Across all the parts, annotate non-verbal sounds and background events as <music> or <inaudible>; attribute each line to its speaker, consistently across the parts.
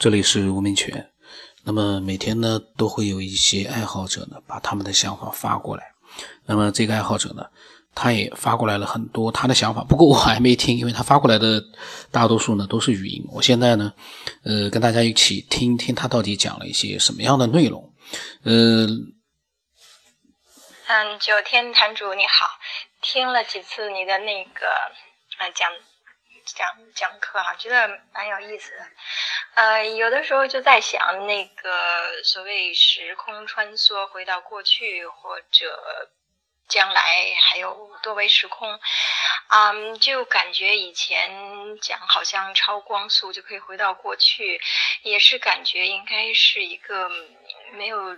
Speaker 1: 这里是吴明全。那么每天呢，都会有一些爱好者呢，把他们的想法发过来。那么这个爱好者呢，他也发过来了很多他的想法，不过我还没听，因为他发过来的大多数呢都是语音。我现在呢，呃，跟大家一起听听他到底讲了一些什么样的内容。呃，
Speaker 2: 嗯，九天坛主你好，听了几次你的那个呃讲讲讲课啊，觉得蛮有意思的。呃，有的时候就在想，那个所谓时空穿梭回到过去或者将来，还有多维时空，嗯，就感觉以前讲好像超光速就可以回到过去，也是感觉应该是一个没有，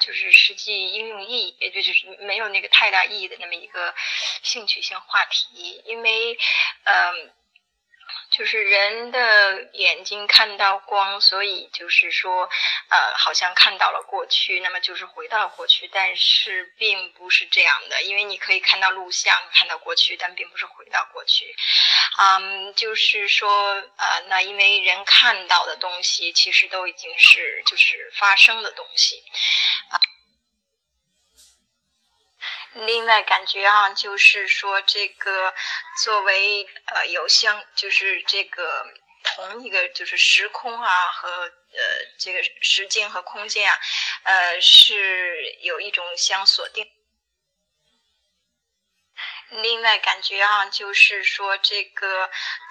Speaker 2: 就是实际应用意义，也就是没有那个太大意义的那么一个兴趣性话题，因为，嗯。就是人的眼睛看到光，所以就是说，呃，好像看到了过去，那么就是回到了过去，但是并不是这样的，因为你可以看到录像，看到过去，但并不是回到过去。嗯，就是说，呃，那因为人看到的东西，其实都已经是就是发生的东西啊。另外感觉啊，就是说这个作为呃有相，就是这个同一个就是时空啊和呃这个时间和空间啊，呃是有一种相锁定。另外感觉啊，就是说这个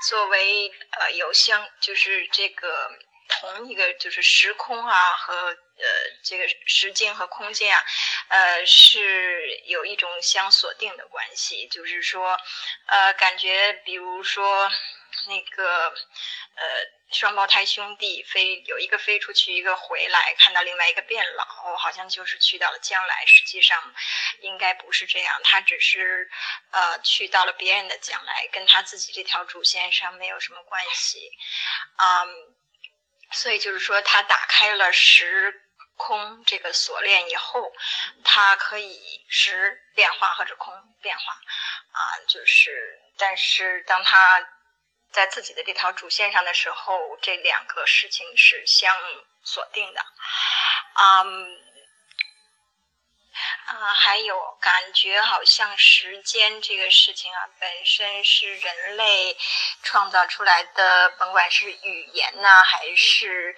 Speaker 2: 作为呃有相，就是这个。同一个就是时空啊和呃这个时间和空间啊，呃是有一种相锁定的关系，就是说呃感觉比如说那个呃双胞胎兄弟飞有一个飞出去，一个回来，看到另外一个变老，好像就是去到了将来，实际上应该不是这样，他只是呃去到了别人的将来，跟他自己这条主线上没有什么关系，嗯。所以就是说，他打开了时空这个锁链以后，他可以时变化或者空变化，啊，就是，但是当他在自己的这条主线上的时候，这两个事情是相锁定的，嗯。啊，还有感觉好像时间这个事情啊，本身是人类创造出来的，甭管是语言呐，还是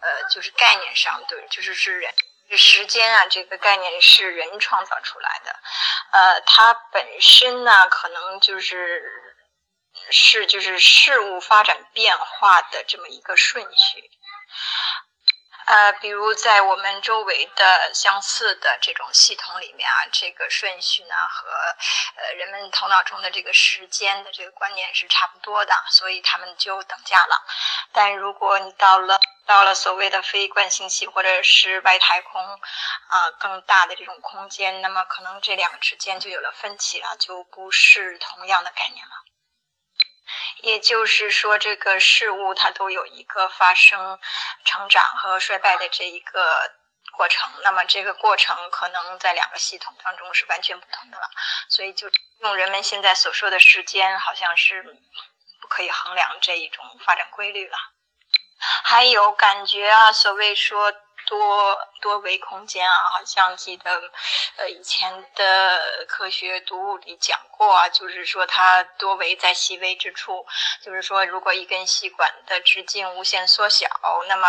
Speaker 2: 呃，就是概念上，对，就是是人时间啊，这个概念是人创造出来的，呃，它本身呢，可能就是是就是事物发展变化的这么一个顺序。呃，比如在我们周围的相似的这种系统里面啊，这个顺序呢和呃人们头脑中的这个时间的这个观念是差不多的，所以他们就等价了。但如果你到了到了所谓的非惯性系或者是外太空啊更大的这种空间，那么可能这两个之间就有了分歧了，就不是同样的概念了。也就是说，这个事物它都有一个发生、成长和衰败的这一个过程。那么，这个过程可能在两个系统当中是完全不同的了。所以，就用人们现在所说的时间，好像是不可以衡量这一种发展规律了。还有感觉啊，所谓说。多多维空间啊，好像记得，呃，以前的科学读物里讲过啊，就是说它多维在细微之处，就是说如果一根细管的直径无限缩小，那么，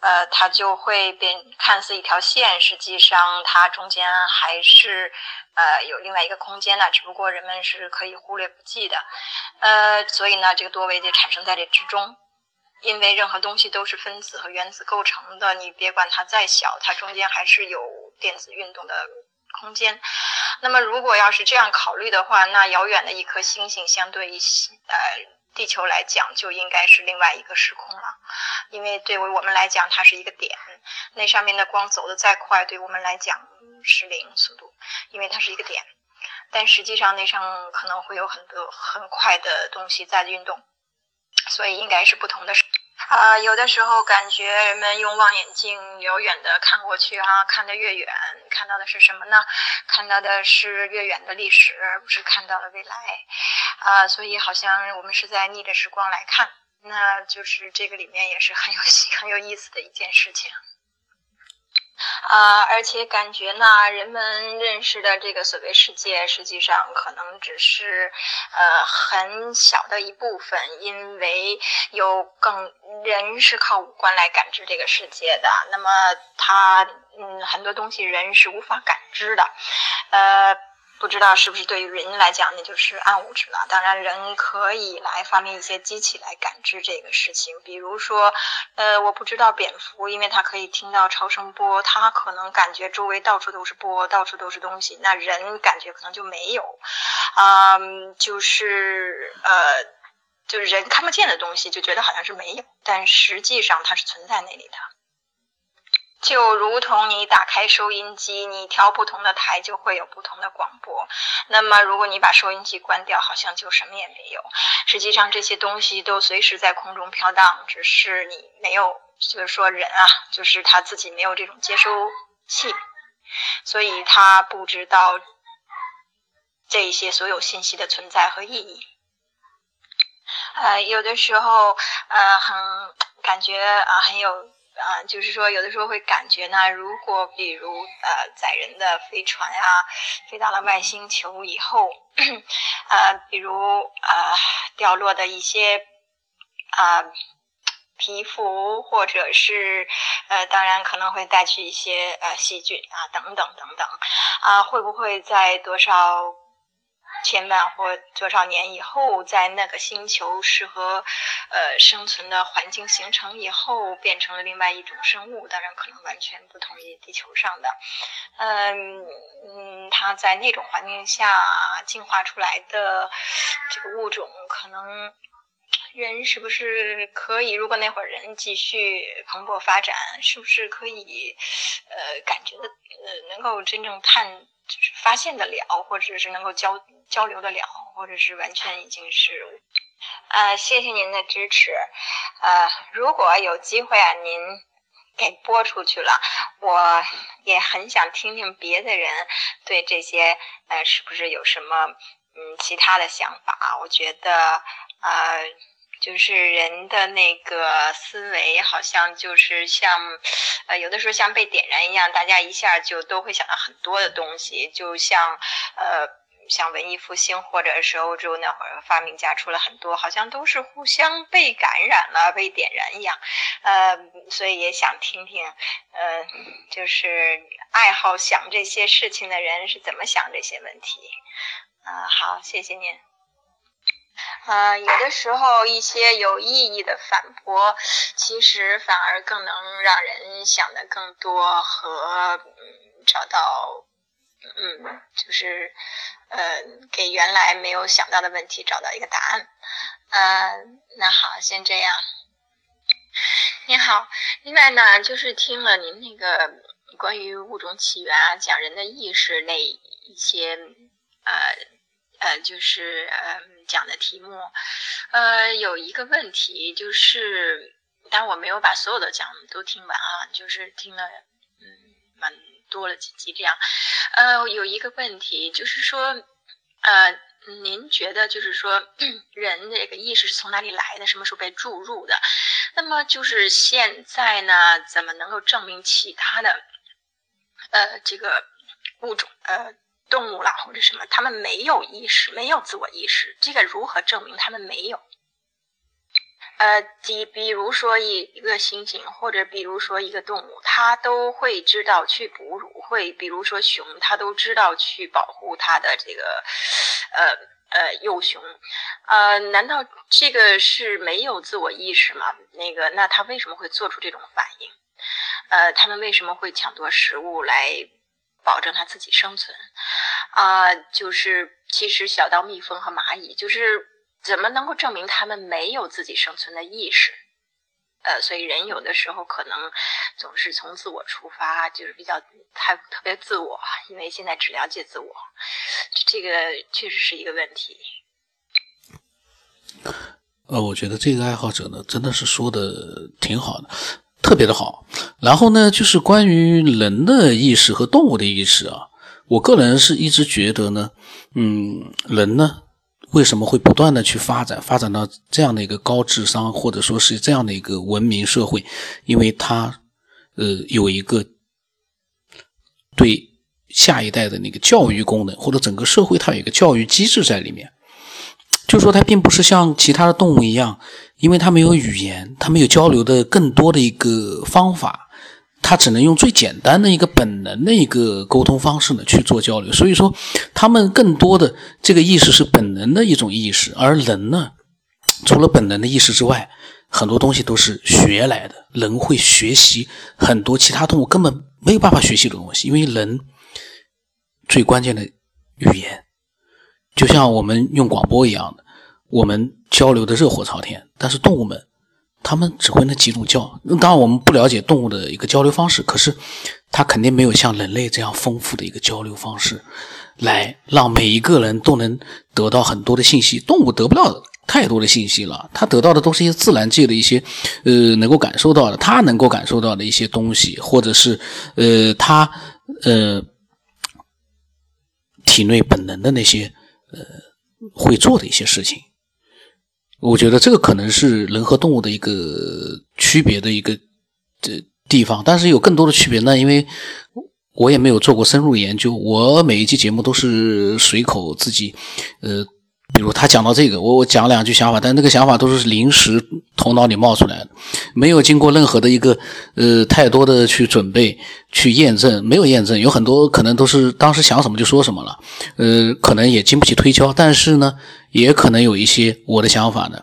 Speaker 2: 呃，它就会变看似一条线，实际上它中间还是，呃，有另外一个空间的，只不过人们是可以忽略不计的，呃，所以呢，这个多维就产生在这之中。因为任何东西都是分子和原子构成的，你别管它再小，它中间还是有电子运动的空间。那么，如果要是这样考虑的话，那遥远的一颗星星相对于呃地球来讲，就应该是另外一个时空了。因为对于我们来讲，它是一个点，那上面的光走得再快，对我们来讲是零速度，因为它是一个点。但实际上，那上可能会有很多很快的东西在运动。所以应该是不同的。啊，有的时候感觉人们用望远镜遥远的看过去啊，看得越远，看到的是什么呢？看到的是越远的历史，而不是看到了未来。啊，所以好像我们是在逆着时光来看。那就是这个里面也是很有 <laughs> 很有意思的一件事情。啊，而且感觉呢，人们认识的这个所谓世界，实际上可能只是呃很小的一部分，因为有更人是靠五官来感知这个世界的，那么他嗯很多东西人是无法感知的，呃。不知道是不是对于人来讲，那就是暗物质了。当然，人可以来发明一些机器来感知这个事情。比如说，呃，我不知道蝙蝠，因为它可以听到超声波，它可能感觉周围到处都是波，到处都是东西。那人感觉可能就没有，啊，就是呃，就是人看不见的东西，就觉得好像是没有，但实际上它是存在那里的。就如同你打开收音机，你调不同的台就会有不同的广播。那么，如果你把收音机关掉，好像就什么也没有。实际上，这些东西都随时在空中飘荡，只是你没有，就是说人啊，就是他自己没有这种接收器，所以他不知道这一些所有信息的存在和意义。呃，有的时候，呃，很感觉啊，很有。啊，就是说，有的时候会感觉呢，如果比如呃，载人的飞船啊，飞到了外星球以后，<clears throat> 呃，比如呃，掉落的一些啊皮肤，或者是呃，当然可能会带去一些呃细菌啊，等等等等，啊，会不会在多少？千万或多少年以后，在那个星球适合呃生存的环境形成以后，变成了另外一种生物，当然可能完全不同于地球上的。嗯嗯，它在那种环境下进化出来的这个物种，可能人是不是可以？如果那会儿人继续蓬勃发展，是不是可以呃感觉的呃能够真正探？就是发现得了，或者是能够交交流得了，或者是完全已经是，呃，谢谢您的支持，呃，如果有机会啊，您给播出去了，我也很想听听别的人对这些，呃，是不是有什么嗯其他的想法？我觉得，呃。就是人的那个思维，好像就是像，呃，有的时候像被点燃一样，大家一下就都会想到很多的东西，就像，呃，像文艺复兴或者是欧洲那会儿发明家出了很多，好像都是互相被感染了、被点燃一样，呃，所以也想听听，呃，就是爱好想这些事情的人是怎么想这些问题，嗯，好，谢谢您。呃，有的时候一些有意义的反驳，其实反而更能让人想的更多和嗯找到嗯就是呃给原来没有想到的问题找到一个答案。嗯，那好，先这样。你好，另外呢，就是听了您那个关于物种起源啊，讲人的意识那一些呃。呃，就是呃讲的题目，呃，有一个问题就是，但我没有把所有的讲都听完啊，就是听了嗯蛮多了几集这样。呃，有一个问题就是说，呃，您觉得就是说，人这个意识是从哪里来的？什么时候被注入的？那么就是现在呢，怎么能够证明其他的呃这个物种呃？动物啦，或者什么，他们没有意识，没有自我意识，这个如何证明他们没有？呃，比比如说一一个猩猩，或者比如说一个动物，它都会知道去哺乳，会比如说熊，它都知道去保护它的这个呃呃幼熊，呃，难道这个是没有自我意识吗？那个，那它为什么会做出这种反应？呃，他们为什么会抢夺食物来？保证它自己生存，啊，就是其实小到蜜蜂和蚂蚁，就是怎么能够证明它们没有自己生存的意识？呃，所以人有的时候可能总是从自我出发，就是比较太特别自我，因为现在只了解自我，这个确实是一个问题。
Speaker 1: 呃，我觉得这个爱好者呢，真的是说的挺好的。特别的好，然后呢，就是关于人的意识和动物的意识啊，我个人是一直觉得呢，嗯，人呢，为什么会不断的去发展，发展到这样的一个高智商，或者说是这样的一个文明社会？因为它，呃，有一个对下一代的那个教育功能，或者整个社会它有一个教育机制在里面。就说它并不是像其他的动物一样，因为它没有语言，它没有交流的更多的一个方法。它只能用最简单的一个本能的一个沟通方式呢去做交流，所以说他们更多的这个意识是本能的一种意识，而人呢，除了本能的意识之外，很多东西都是学来的。人会学习很多其他动物根本没有办法学习的东西，因为人最关键的语言，就像我们用广播一样的，我们交流的热火朝天，但是动物们。他们只会那几种叫，当然我们不了解动物的一个交流方式，可是它肯定没有像人类这样丰富的一个交流方式，来让每一个人都能得到很多的信息。动物得不到太多的信息了，它得到的都是一些自然界的一些，呃，能够感受到的，它能够感受到的一些东西，或者是呃，它呃体内本能的那些呃会做的一些事情。我觉得这个可能是人和动物的一个区别的一个这地方，但是有更多的区别呢，因为我也没有做过深入研究，我每一期节目都是随口自己，呃，比如他讲到这个，我我讲两句想法，但那个想法都是临时头脑里冒出来的，没有经过任何的一个呃太多的去准备去验证，没有验证，有很多可能都是当时想什么就说什么了，呃，可能也经不起推敲，但是呢。也可能有一些我的想法呢，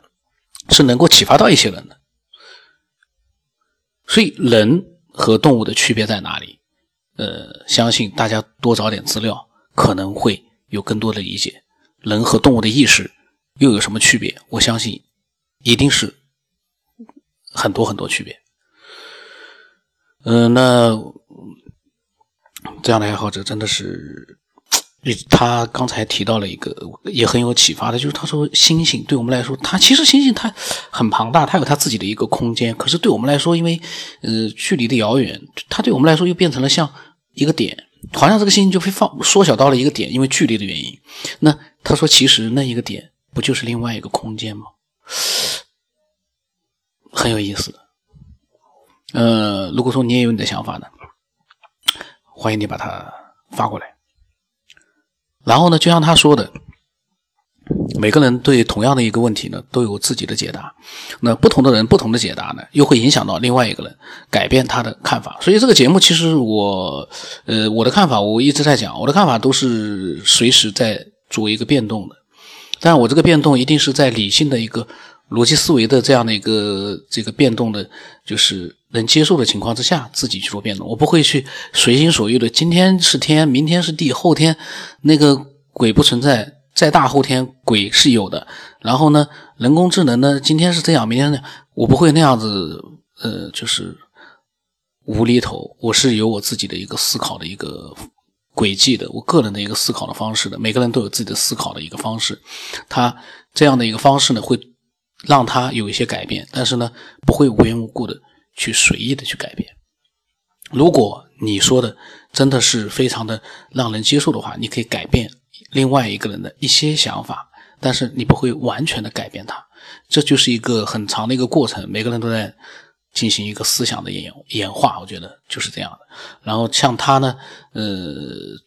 Speaker 1: 是能够启发到一些人的。所以人和动物的区别在哪里？呃，相信大家多找点资料，可能会有更多的理解。人和动物的意识又有什么区别？我相信一定是很多很多区别。嗯，那这样的爱好者真的是。他刚才提到了一个也很有启发的，就是他说星星对我们来说，它其实星星它很庞大，它有它自己的一个空间。可是对我们来说，因为呃距离的遥远，它对我们来说又变成了像一个点，好像这个星星就会放缩小到了一个点，因为距离的原因。那他说，其实那一个点不就是另外一个空间吗？很有意思。呃，如果说你也有你的想法呢，欢迎你把它发过来。然后呢，就像他说的，每个人对同样的一个问题呢，都有自己的解答。那不同的人不同的解答呢，又会影响到另外一个人，改变他的看法。所以这个节目其实我，呃，我的看法我一直在讲，我的看法都是随时在做一个变动的。但我这个变动一定是在理性的一个逻辑思维的这样的一个这个变动的，就是能接受的情况之下，自己去做变动。我不会去随心所欲的，今天是天，明天是地，后天那个鬼不存在，在大后天鬼是有的。然后呢，人工智能呢，今天是这样，明天那样，我不会那样子，呃，就是无厘头。我是有我自己的一个思考的一个。轨迹的，我个人的一个思考的方式的，每个人都有自己的思考的一个方式，他这样的一个方式呢，会让他有一些改变，但是呢，不会无缘无故的去随意的去改变。如果你说的真的是非常的让人接受的话，你可以改变另外一个人的一些想法，但是你不会完全的改变他，这就是一个很长的一个过程，每个人都在。进行一个思想的演演化，我觉得就是这样的。然后像他呢，呃，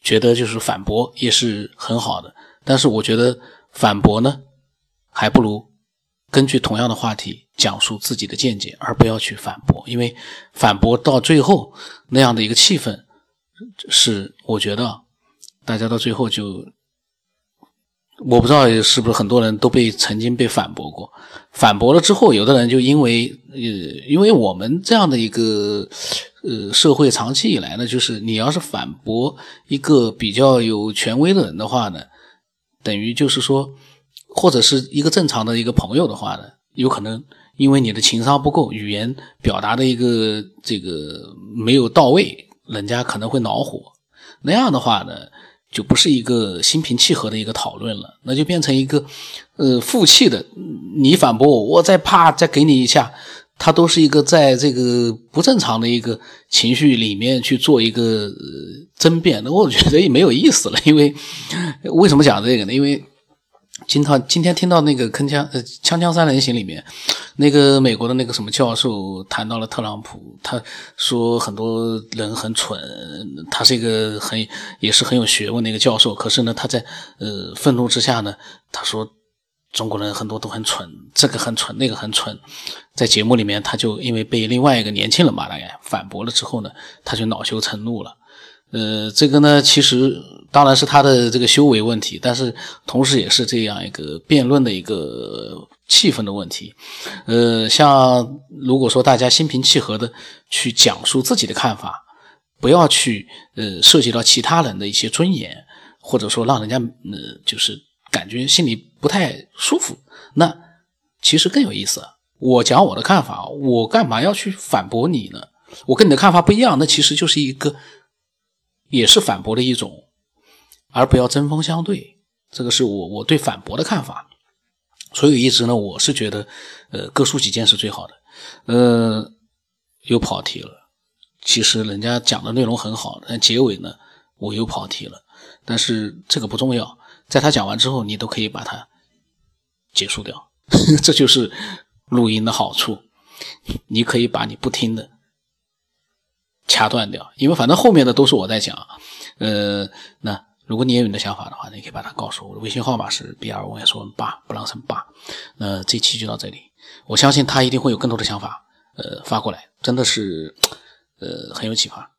Speaker 1: 觉得就是反驳也是很好的。但是我觉得反驳呢，还不如根据同样的话题讲述自己的见解，而不要去反驳。因为反驳到最后那样的一个气氛，是我觉得大家到最后就。我不知道是不是很多人都被曾经被反驳过，反驳了之后，有的人就因为呃，因为我们这样的一个呃社会长期以来呢，就是你要是反驳一个比较有权威的人的话呢，等于就是说，或者是一个正常的一个朋友的话呢，有可能因为你的情商不够，语言表达的一个这个没有到位，人家可能会恼火，那样的话呢。就不是一个心平气和的一个讨论了，那就变成一个，呃，负气的。你反驳我，我再啪再给你一下，他都是一个在这个不正常的一个情绪里面去做一个争辩，那我觉得也没有意思了。因为为什么讲这个呢？因为今天今天听到那个铿锵呃《锵锵三人行》里面，那个美国的那个什么教授谈到了特朗普，他说很多人很蠢，他是一个很也是很有学问的一个教授，可是呢，他在呃愤怒之下呢，他说中国人很多都很蠢，这个很蠢，那个很蠢，在节目里面他就因为被另外一个年轻人把他给反驳了之后呢，他就恼羞成怒了。呃，这个呢，其实当然是他的这个修为问题，但是同时也是这样一个辩论的一个气氛的问题。呃，像如果说大家心平气和的去讲述自己的看法，不要去呃涉及到其他人的一些尊严，或者说让人家呃就是感觉心里不太舒服，那其实更有意思。我讲我的看法，我干嘛要去反驳你呢？我跟你的看法不一样，那其实就是一个。也是反驳的一种，而不要针锋相对。这个是我我对反驳的看法。所以一直呢，我是觉得，呃，各抒己见是最好的。呃，又跑题了。其实人家讲的内容很好，但结尾呢，我又跑题了。但是这个不重要，在他讲完之后，你都可以把它结束掉。<laughs> 这就是录音的好处，你可以把你不听的。掐断掉，因为反正后面的都是我在讲，呃，那如果你也有你的想法的话，你可以把它告诉我，的微信号码是 b r 五 s 文八不让生八，那这期就到这里，我相信他一定会有更多的想法，呃，发过来，真的是，呃，很有启发。